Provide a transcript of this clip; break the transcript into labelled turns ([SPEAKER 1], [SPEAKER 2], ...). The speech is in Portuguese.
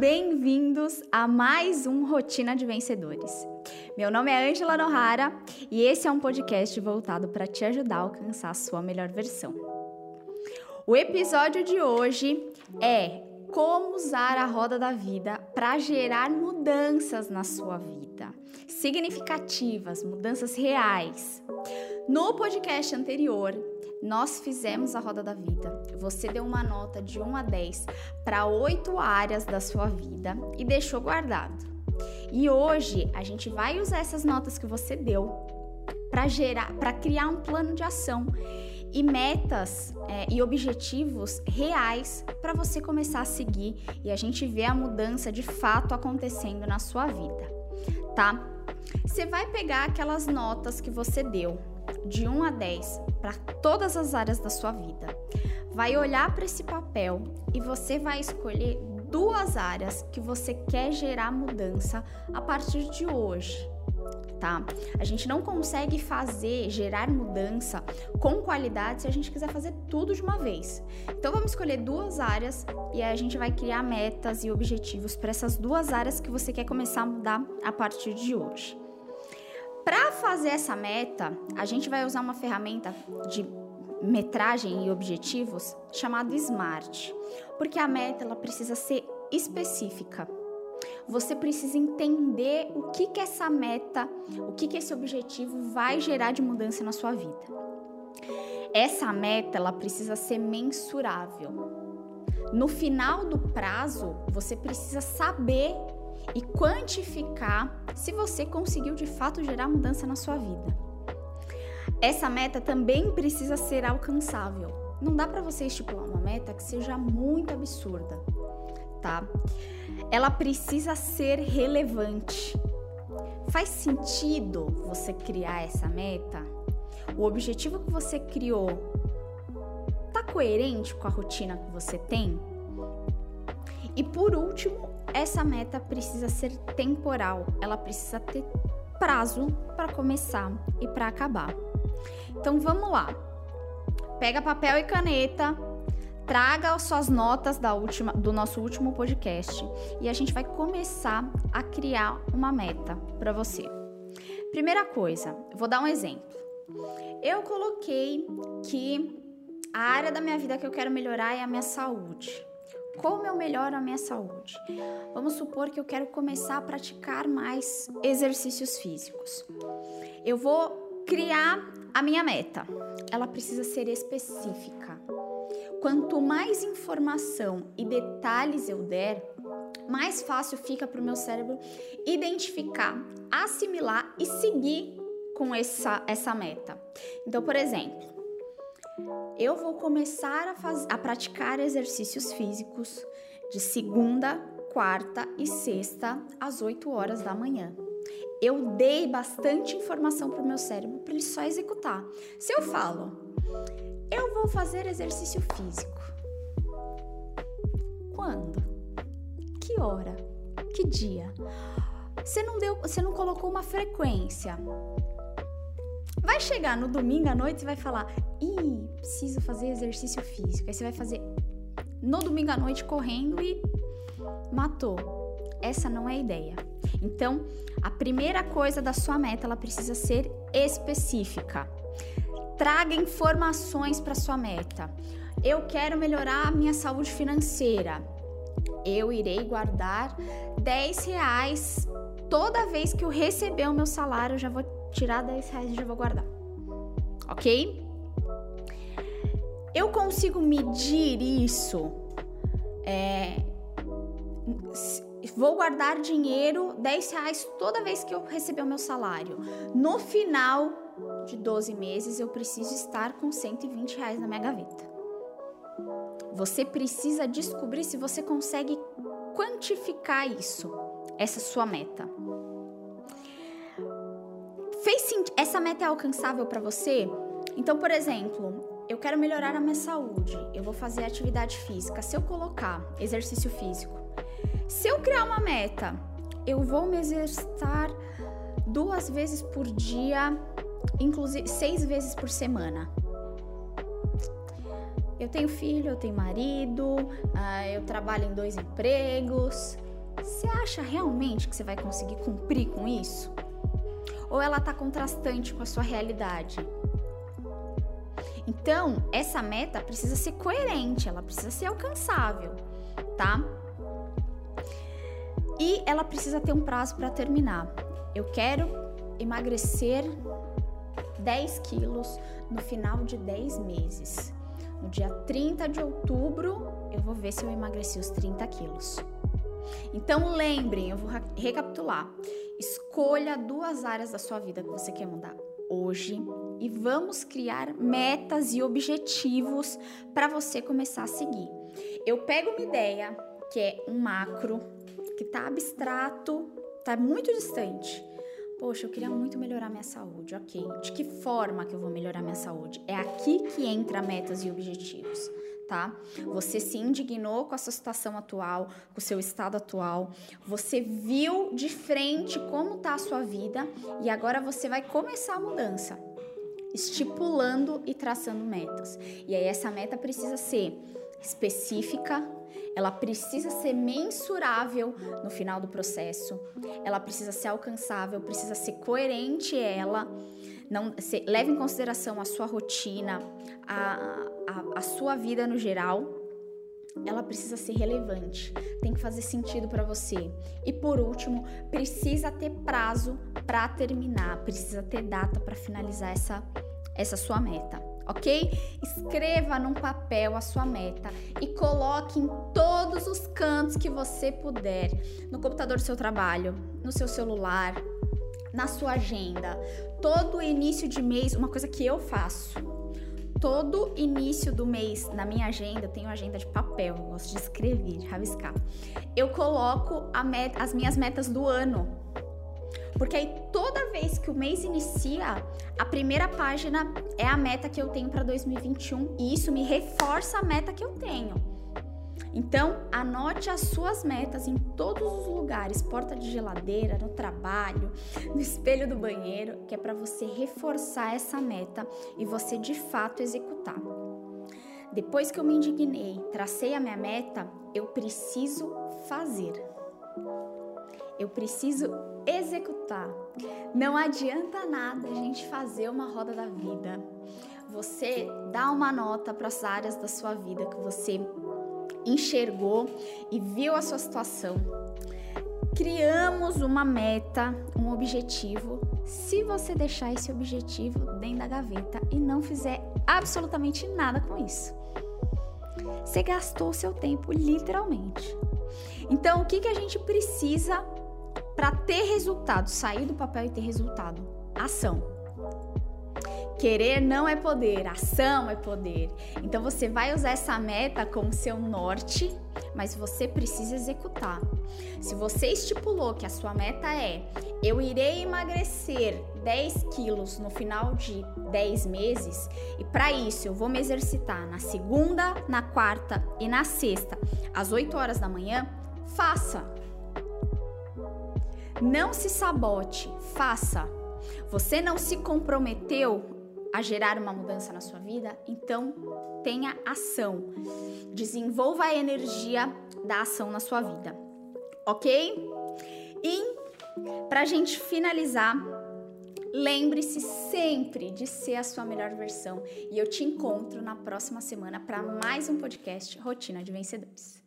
[SPEAKER 1] bem-vindos a mais um Rotina de Vencedores. Meu nome é Angela Nohara e esse é um podcast voltado para te ajudar a alcançar a sua melhor versão. O episódio de hoje é como usar a roda da vida para gerar mudanças na sua vida, significativas, mudanças reais. No podcast anterior, nós fizemos a roda da vida. Você deu uma nota de 1 a 10 para oito áreas da sua vida e deixou guardado. E hoje a gente vai usar essas notas que você deu para gerar, para criar um plano de ação e metas é, e objetivos reais para você começar a seguir e a gente ver a mudança de fato acontecendo na sua vida, tá? Você vai pegar aquelas notas que você deu de 1 a 10 para todas as áreas da sua vida. Vai olhar para esse papel e você vai escolher duas áreas que você quer gerar mudança a partir de hoje. Tá? A gente não consegue fazer, gerar mudança com qualidade se a gente quiser fazer tudo de uma vez. Então vamos escolher duas áreas e aí a gente vai criar metas e objetivos para essas duas áreas que você quer começar a mudar a partir de hoje. Para fazer essa meta, a gente vai usar uma ferramenta de metragem e objetivos chamado SMART, porque a meta ela precisa ser específica. Você precisa entender o que que essa meta, o que que esse objetivo vai gerar de mudança na sua vida. Essa meta ela precisa ser mensurável. No final do prazo, você precisa saber e quantificar se você conseguiu de fato gerar mudança na sua vida. Essa meta também precisa ser alcançável. Não dá para você estipular uma meta que seja muito absurda, tá? Ela precisa ser relevante. Faz sentido você criar essa meta? O objetivo que você criou tá coerente com a rotina que você tem? E por último, essa meta precisa ser temporal, ela precisa ter prazo para começar e para acabar. Então vamos lá. Pega papel e caneta, traga suas notas da última, do nosso último podcast e a gente vai começar a criar uma meta para você. Primeira coisa, vou dar um exemplo. Eu coloquei que a área da minha vida que eu quero melhorar é a minha saúde. Como eu melhoro a minha saúde? Vamos supor que eu quero começar a praticar mais exercícios físicos. Eu vou criar a minha meta. Ela precisa ser específica. Quanto mais informação e detalhes eu der, mais fácil fica para o meu cérebro identificar, assimilar e seguir com essa, essa meta. Então, por exemplo, eu vou começar a, faz, a praticar exercícios físicos de segunda, quarta e sexta às 8 horas da manhã. Eu dei bastante informação para o meu cérebro para ele só executar. Se eu falo, eu vou fazer exercício físico. Quando? Que hora? Que dia? Você não deu, você não colocou uma frequência. Vai chegar no domingo à noite e vai falar: Ih, preciso fazer exercício físico. Aí você vai fazer no domingo à noite correndo e matou. Essa não é a ideia. Então, a primeira coisa da sua meta, ela precisa ser específica. Traga informações para sua meta. Eu quero melhorar a minha saúde financeira. Eu irei guardar 10 reais toda vez que eu receber o meu salário, eu já vou tirar 10 reais e já vou guardar. Ok? Eu consigo medir isso. É, vou guardar dinheiro, 10 reais toda vez que eu receber o meu salário. No final de 12 meses, eu preciso estar com 120 reais na minha gaveta. Você precisa descobrir se você consegue quantificar isso, essa sua meta. Fez essa meta é alcançável para você? Então, por exemplo, eu quero melhorar a minha saúde, eu vou fazer atividade física. Se eu colocar exercício físico, se eu criar uma meta, eu vou me exercitar duas vezes por dia, inclusive seis vezes por semana. Eu tenho filho, eu tenho marido, uh, eu trabalho em dois empregos. acha realmente que você vai conseguir cumprir com isso? Ou ela está contrastante com a sua realidade? Então, essa meta precisa ser coerente, ela precisa ser alcançável, tá? E ela precisa ter um prazo para terminar. Eu quero emagrecer 10 quilos no final de 10 meses. No dia 30 de outubro, eu vou ver se eu emagreci os 30 quilos. Então lembrem, eu vou recapitular. Escolha duas áreas da sua vida que você quer mudar hoje e vamos criar metas e objetivos para você começar a seguir. Eu pego uma ideia que é um macro, que está abstrato, está muito distante. Poxa, eu queria muito melhorar minha saúde. Ok, de que forma que eu vou melhorar minha saúde? É aqui que entra metas e objetivos tá? Você se indignou com a sua situação atual, com o seu estado atual, você viu de frente como tá a sua vida e agora você vai começar a mudança, estipulando e traçando metas. E aí essa meta precisa ser específica, ela precisa ser mensurável no final do processo, ela precisa ser alcançável, precisa ser coerente ela não se, leve em consideração a sua rotina, a, a, a sua vida no geral, ela precisa ser relevante, tem que fazer sentido para você. E por último, precisa ter prazo para terminar, precisa ter data para finalizar essa, essa sua meta, ok? Escreva num papel a sua meta e coloque em todos os cantos que você puder, no computador do seu trabalho, no seu celular, na sua agenda. Todo início de mês, uma coisa que eu faço. Todo início do mês na minha agenda, eu tenho agenda de papel, eu gosto de escrever, de rabiscar. Eu coloco as minhas metas do ano. Porque aí toda vez que o mês inicia, a primeira página é a meta que eu tenho para 2021 e isso me reforça a meta que eu tenho. Então, anote as suas metas em todos os lugares, porta de geladeira, no trabalho, no espelho do banheiro, que é para você reforçar essa meta e você de fato executar. Depois que eu me indignei, tracei a minha meta, eu preciso fazer. Eu preciso executar. Não adianta nada a gente fazer uma roda da vida. Você dá uma nota para as áreas da sua vida que você enxergou e viu a sua situação. Criamos uma meta, um objetivo. Se você deixar esse objetivo dentro da gaveta e não fizer absolutamente nada com isso, você gastou seu tempo literalmente. Então, o que, que a gente precisa para ter resultado, sair do papel e ter resultado? Ação. Querer não é poder, ação é poder. Então você vai usar essa meta como seu norte, mas você precisa executar. Se você estipulou que a sua meta é eu irei emagrecer 10 quilos no final de 10 meses, e para isso eu vou me exercitar na segunda, na quarta e na sexta, às 8 horas da manhã, faça. Não se sabote, faça. Você não se comprometeu a gerar uma mudança na sua vida, então tenha ação. Desenvolva a energia da ação na sua vida, ok? E para a gente finalizar, lembre-se sempre de ser a sua melhor versão. E eu te encontro na próxima semana para mais um podcast Rotina de Vencedores.